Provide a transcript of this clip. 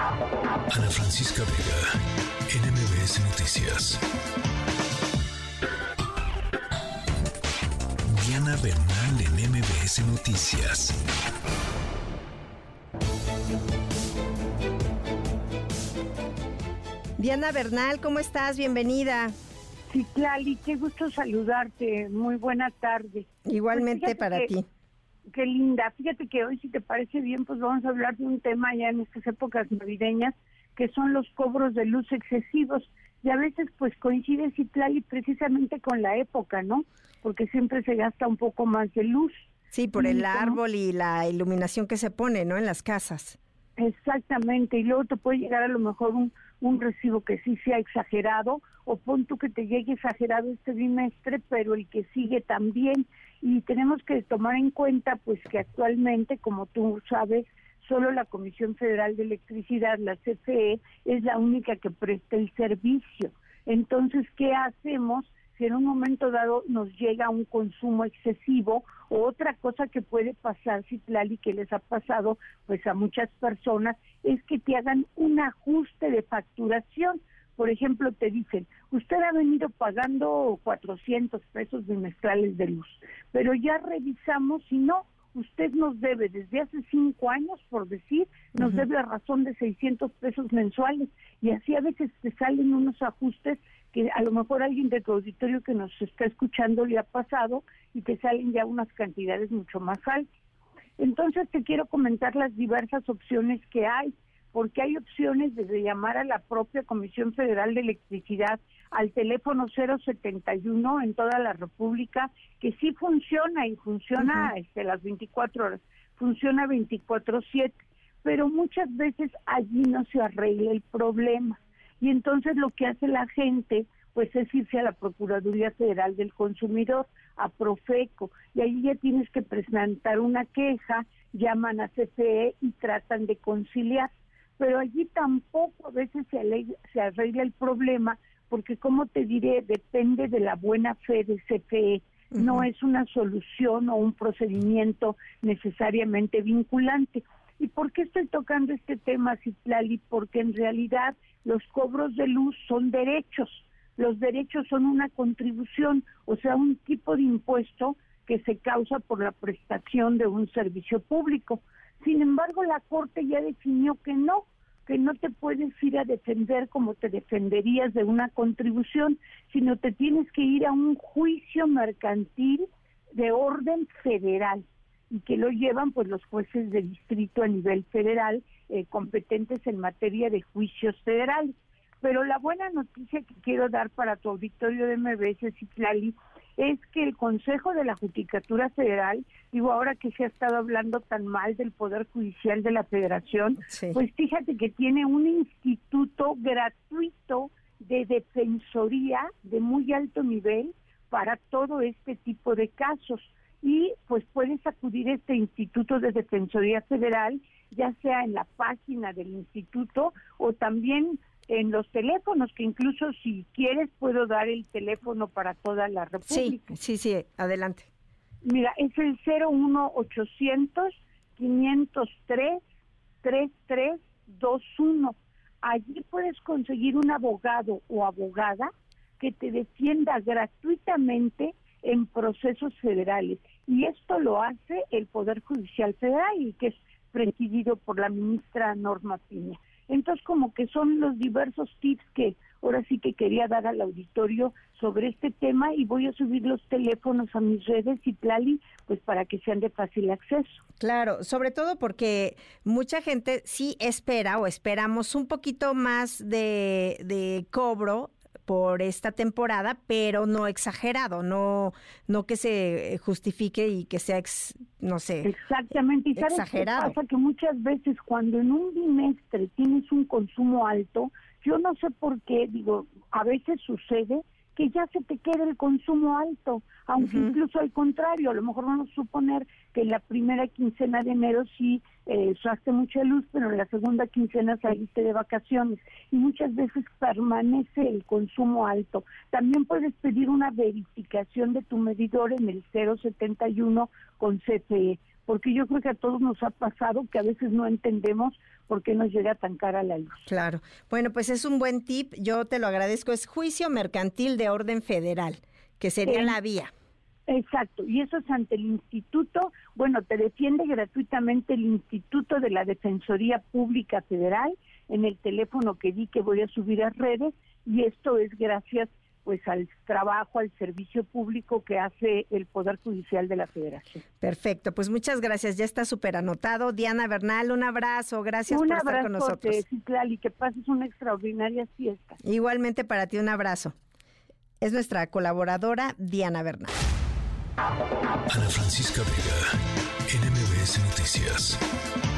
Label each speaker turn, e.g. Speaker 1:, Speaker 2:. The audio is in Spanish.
Speaker 1: Ana Francisca Vega, NMBS Noticias. Diana Bernal en MBS Noticias.
Speaker 2: Diana Bernal, ¿cómo estás? Bienvenida.
Speaker 3: Sí, Clali, qué gusto saludarte. Muy buena tarde.
Speaker 2: Igualmente
Speaker 3: Pues
Speaker 2: para ti.
Speaker 3: Qué linda. Fíjate que hoy, si te parece bien, pues vamos a hablar de un tema ya en estas épocas navideñas, que son los cobros de luz excesivos. Y a veces, pues coincide, Citlali, precisamente con la época, ¿no? Porque siempre se gasta un poco más de luz.
Speaker 2: Sí, por el árbol y la iluminación que se pone, ¿no? En las casas.
Speaker 3: Exactamente, y luego te puede llegar a lo mejor un, un recibo que sí sea exagerado, o pon tú que te llegue exagerado este bimestre, pero el que sigue también. Y tenemos que tomar en cuenta, pues, que actualmente, como tú sabes, solo la Comisión Federal de Electricidad, la CFE, es la única que presta el servicio. Entonces, ¿qué hacemos? si en un momento dado nos llega un consumo excesivo o otra cosa que puede pasar, Citlali, que les ha pasado pues a muchas personas, es que te hagan un ajuste de facturación. Por ejemplo, te dicen, usted ha venido pagando 400 pesos bimestrales de luz, pero ya revisamos y no, usted nos debe desde hace cinco años, por decir, nos debe a razón de 600 pesos mensuales y así a veces te salen unos ajustes que a lo mejor alguien de tu auditorio que nos está escuchando le ha pasado y te salen ya unas cantidades mucho más altas. Entonces te quiero comentar las diversas opciones que hay, porque hay opciones desde llamar a la propia Comisión Federal de Electricidad al teléfono 071 en toda la República, que sí funciona y funciona este, las 24 horas, funciona 24/7, pero muchas veces allí no se arregla el problema. Y entonces lo que hace la gente pues es irse a la Procuraduría Federal del Consumidor, a Profeco, y ahí ya tienes que presentar una queja, llaman a CFE y tratan de conciliar. Pero allí tampoco a veces se, ale- se arregla el problema, porque como te diré, depende de la buena fe de CFE. No es una solución o un procedimiento necesariamente vinculante. ¿Y por qué estoy tocando este tema, Citlali? Porque en realidad los cobros de luz son derechos. Los derechos son una contribución, o sea, un tipo de impuesto que se causa por la prestación de un servicio público. Sin embargo, la Corte ya definió que no, que no te puedes ir a defender como te defenderías de una contribución, sino te tienes que ir a un juicio mercantil de orden federal y que lo llevan pues los jueces de distrito a nivel federal eh, competentes en materia de juicios federales. Pero la buena noticia que quiero dar para tu auditorio de MBS, Citlali, es que el Consejo de la Judicatura Federal, digo ahora que se ha estado hablando tan mal del Poder Judicial de la Federación,
Speaker 2: Sí.
Speaker 3: pues fíjate que tiene un instituto gratuito de defensoría de muy alto nivel para todo este tipo de casos. Y pues puedes acudir a este Instituto de Defensoría Federal, ya sea en la página del instituto o también en los teléfonos, que incluso si quieres puedo dar el teléfono para toda la
Speaker 2: Sí,
Speaker 3: República.
Speaker 2: sí, sí, adelante.
Speaker 3: Mira, es el 01800 503 3321. Allí puedes conseguir un abogado o abogada que te defienda gratuitamente en procesos federales. Y esto lo hace el Poder Judicial Federal y que es presidido por la ministra Norma Piña. Entonces, como que son los diversos tips que ahora sí que quería dar al auditorio sobre este tema y voy a subir los teléfonos a mis redes y Plali, pues para que sean de fácil acceso.
Speaker 2: Claro, sobre todo porque mucha gente sí espera o esperamos un poquito más de, de cobro por esta temporada, pero no exagerado, no no que se justifique y que sea, ex- no sé,
Speaker 3: Exactamente. ¿Y sabes
Speaker 2: Exagerado.
Speaker 3: qué pasa? Que muchas veces cuando en un bimestre tienes un consumo alto, yo no sé por qué, digo, a veces sucede que ya se te queda el consumo alto, aunque incluso al contrario, a lo mejor vamos a suponer que en la primera quincena de enero sí eh, usaste mucha luz, pero en la segunda quincena saliste de vacaciones y muchas veces permanece el consumo alto. También puedes pedir una verificación de tu medidor en el 071 con CFE porque yo creo que a todos nos ha pasado que a veces no entendemos por qué nos llega tan cara la luz.
Speaker 2: Claro. Bueno, pues es un buen tip, yo te lo agradezco, es juicio mercantil de orden federal, que sería la vía.
Speaker 3: Exacto, y eso es ante el instituto, bueno, te defiende gratuitamente el Instituto de la Defensoría Pública Federal en el teléfono que di que voy a subir a redes y esto es gracias pues al trabajo, al servicio público que hace el Poder Judicial de la Federación.
Speaker 2: Perfecto, pues muchas gracias, ya está súper anotado. Diana Bernal, un abrazo, gracias por estar con nosotros.
Speaker 3: Un y que pases una extraordinaria fiesta.
Speaker 2: Igualmente para ti, un abrazo. Es nuestra colaboradora Diana Bernal.
Speaker 1: Ana Francisca Vega, NMBS Noticias.